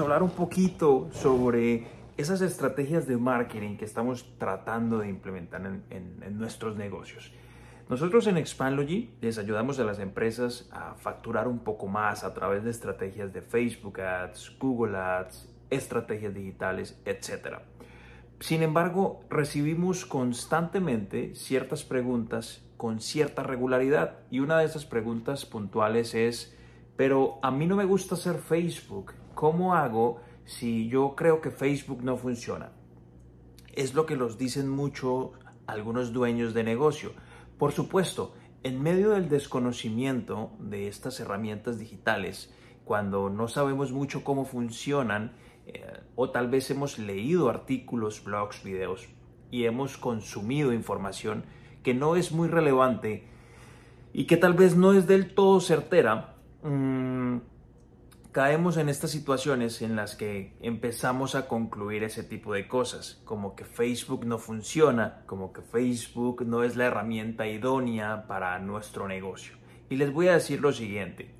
hablar un poquito sobre esas estrategias de marketing que estamos tratando de implementar en, nuestros negocios. Nosotros en Expandlogy les ayudamos a las empresas a facturar un poco más a través de estrategias de Facebook Ads, Google Ads, estrategias digitales, etc. Sin embargo, recibimos constantemente ciertas preguntas con cierta regularidad y una de esas preguntas puntuales es, pero a mí no me gusta hacer Facebook ¿Cómo hago si yo creo que Facebook no funciona? Es lo que los dicen mucho algunos dueños de negocio. Por supuesto, en medio del desconocimiento de estas herramientas digitales, cuando no sabemos mucho cómo funcionan, eh, o tal vez hemos leído artículos, blogs, videos y hemos consumido información que no es muy relevante y que tal vez no es del todo certera, mm, caemos en estas situaciones en las que empezamos a concluir ese tipo de cosas, como que Facebook no funciona, como que Facebook no es la herramienta idónea para nuestro negocio. Y les voy a decir lo siguiente,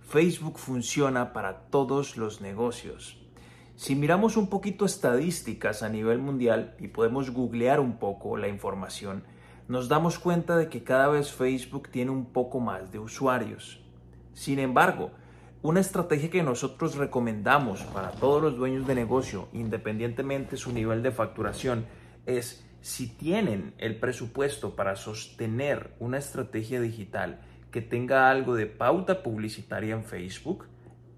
Facebook funciona para todos los negocios. Si miramos un poquito estadísticas a nivel mundial y podemos googlear un poco la información, nos damos cuenta de que cada vez Facebook tiene un poco más de usuarios. Sin embargo, una estrategia que nosotros recomendamos para todos los dueños de negocio, independientemente su nivel de facturación, es si tienen el presupuesto para sostener una estrategia digital que tenga algo de pauta publicitaria en Facebook,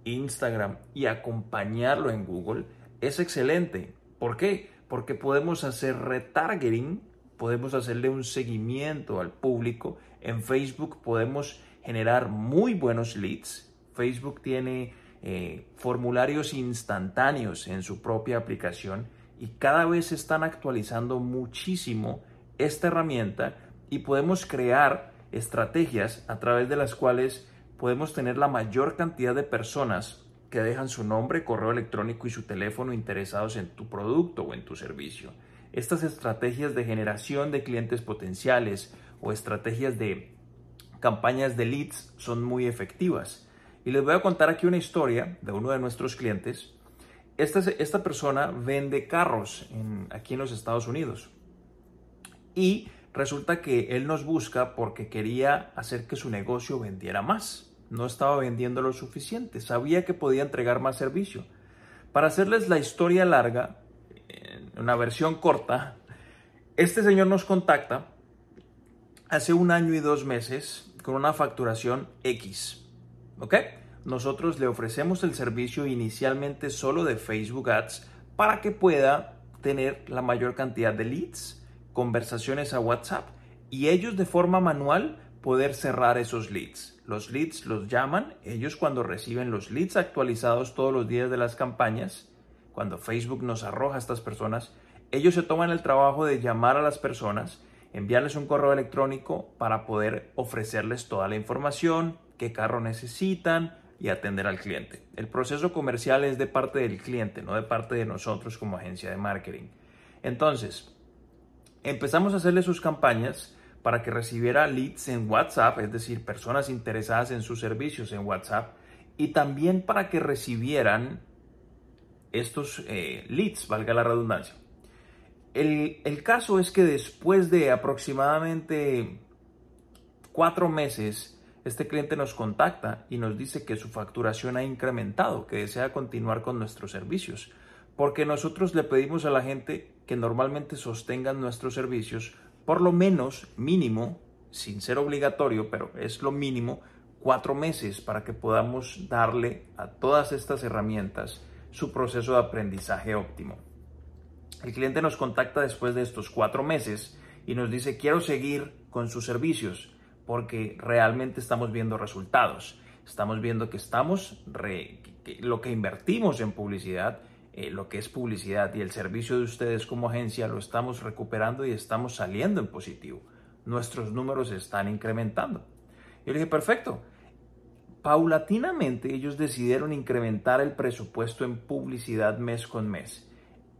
Instagram y acompañarlo en Google, es excelente. ¿Por qué? Porque podemos hacer retargeting, podemos hacerle un seguimiento al público. En Facebook podemos generar muy buenos leads Facebook tiene eh, formularios instantáneos en su propia aplicación y cada vez están actualizando muchísimo esta herramienta y podemos crear estrategias a través de las cuales podemos tener la mayor cantidad de personas que dejan su nombre, correo electrónico y su teléfono interesados en tu producto o en tu servicio. Estas estrategias de generación de clientes potenciales o estrategias de campañas de leads son muy efectivas. Y les voy a contar aquí una historia de uno de nuestros clientes. Esta, esta persona vende carros aquí en los Estados Unidos. Y resulta que él nos busca porque quería hacer que su negocio vendiera más. No estaba vendiendo lo suficiente. Sabía que podía entregar más servicio. Para hacerles la historia larga, una versión corta, este señor nos contacta hace un año y dos meses con una facturación X. ¿Ok? Nosotros le ofrecemos el servicio inicialmente solo de Facebook Ads para que pueda tener la mayor cantidad de leads, conversaciones a WhatsApp y ellos de forma manual poder cerrar esos leads. Los leads los llaman, ellos cuando reciben los leads actualizados todos los días de las campañas, cuando Facebook nos arroja a estas personas, ellos se toman el trabajo de llamar a las personas, enviarles un correo electrónico para poder ofrecerles toda la información, qué carro necesitan y atender al cliente. El proceso comercial es de parte del cliente, no de parte de nosotros como agencia de marketing. Entonces, empezamos a hacerle sus campañas para que recibiera leads en WhatsApp, es decir, personas interesadas en sus servicios en WhatsApp, y también para que recibieran estos eh, leads, valga la redundancia. El, el caso es que después de aproximadamente cuatro meses, este cliente nos contacta y nos dice que su facturación ha incrementado, que desea continuar con nuestros servicios, porque nosotros le pedimos a la gente que normalmente sostengan nuestros servicios por lo menos mínimo, sin ser obligatorio, pero es lo mínimo, cuatro meses para que podamos darle a todas estas herramientas su proceso de aprendizaje óptimo. El cliente nos contacta después de estos cuatro meses y nos dice quiero seguir con sus servicios porque realmente estamos viendo resultados. Estamos viendo que estamos, lo que invertimos en publicidad, eh, lo que es publicidad y el servicio de ustedes como agencia lo estamos recuperando y estamos saliendo en positivo. Nuestros números están incrementando. Yo le dije, perfecto. Paulatinamente ellos decidieron incrementar el presupuesto en publicidad mes con mes.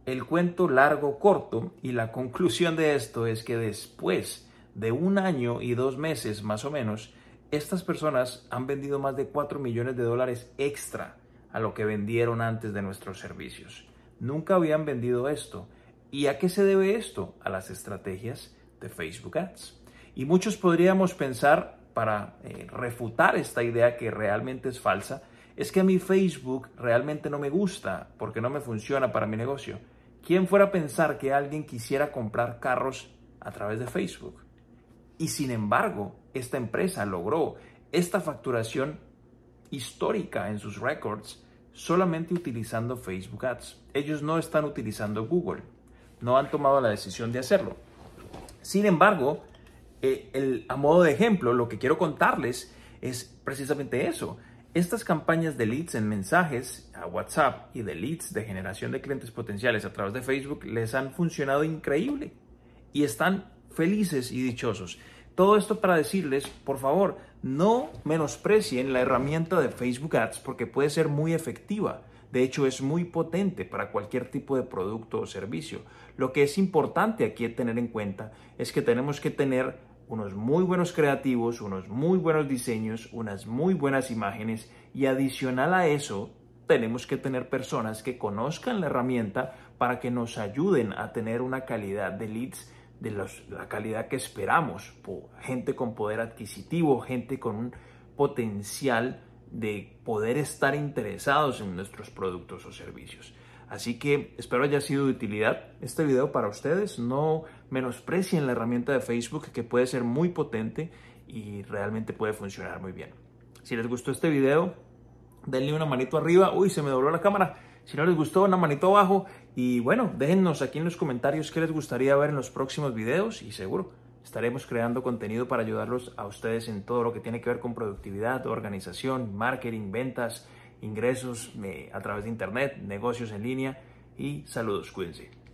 El cuento largo, corto y la conclusión de esto es que después de un año y dos meses más o menos, estas personas han vendido más de 4 millones de dólares extra a lo que vendieron antes de nuestros servicios. Nunca habían vendido esto. ¿Y a qué se debe esto? A las estrategias de Facebook Ads. Y muchos podríamos pensar, para eh, refutar esta idea que realmente es falsa, es que a mi Facebook realmente no me gusta porque no me funciona para mi negocio. ¿Quién fuera a pensar que alguien quisiera comprar carros a través de Facebook? Y sin embargo, esta empresa logró esta facturación histórica en sus records solamente utilizando Facebook Ads. Ellos no están utilizando Google. No han tomado la decisión de hacerlo. Sin embargo, eh, a modo de ejemplo, lo que quiero contarles es precisamente eso. Estas campañas de leads en mensajes a WhatsApp y de leads de generación de clientes potenciales a través de Facebook les han funcionado increíble y están felices y dichosos. Todo esto para decirles, por favor, no menosprecien la herramienta de Facebook Ads porque puede ser muy efectiva. De hecho, es muy potente para cualquier tipo de producto o servicio. Lo que es importante aquí tener en cuenta es que tenemos que tener unos muy buenos creativos, unos muy buenos diseños, unas muy buenas imágenes y adicional a eso tenemos que tener personas que conozcan la herramienta para que nos ayuden a tener una calidad de leads de la calidad que esperamos, gente con poder adquisitivo, gente con un potencial de poder estar interesados en nuestros productos o servicios. Así que espero haya sido de utilidad este video para ustedes. No menosprecien la herramienta de Facebook que puede ser muy potente y realmente puede funcionar muy bien. Si les gustó este video, denle una manito arriba. Uy, se me dobló la cámara. Si no les gustó, una manito abajo. Y bueno, déjennos aquí en los comentarios qué les gustaría ver en los próximos videos y seguro estaremos creando contenido para ayudarlos a ustedes en todo lo que tiene que ver con productividad, organización, marketing, ventas ingresos a través de Internet, negocios en línea y saludos, cuídense.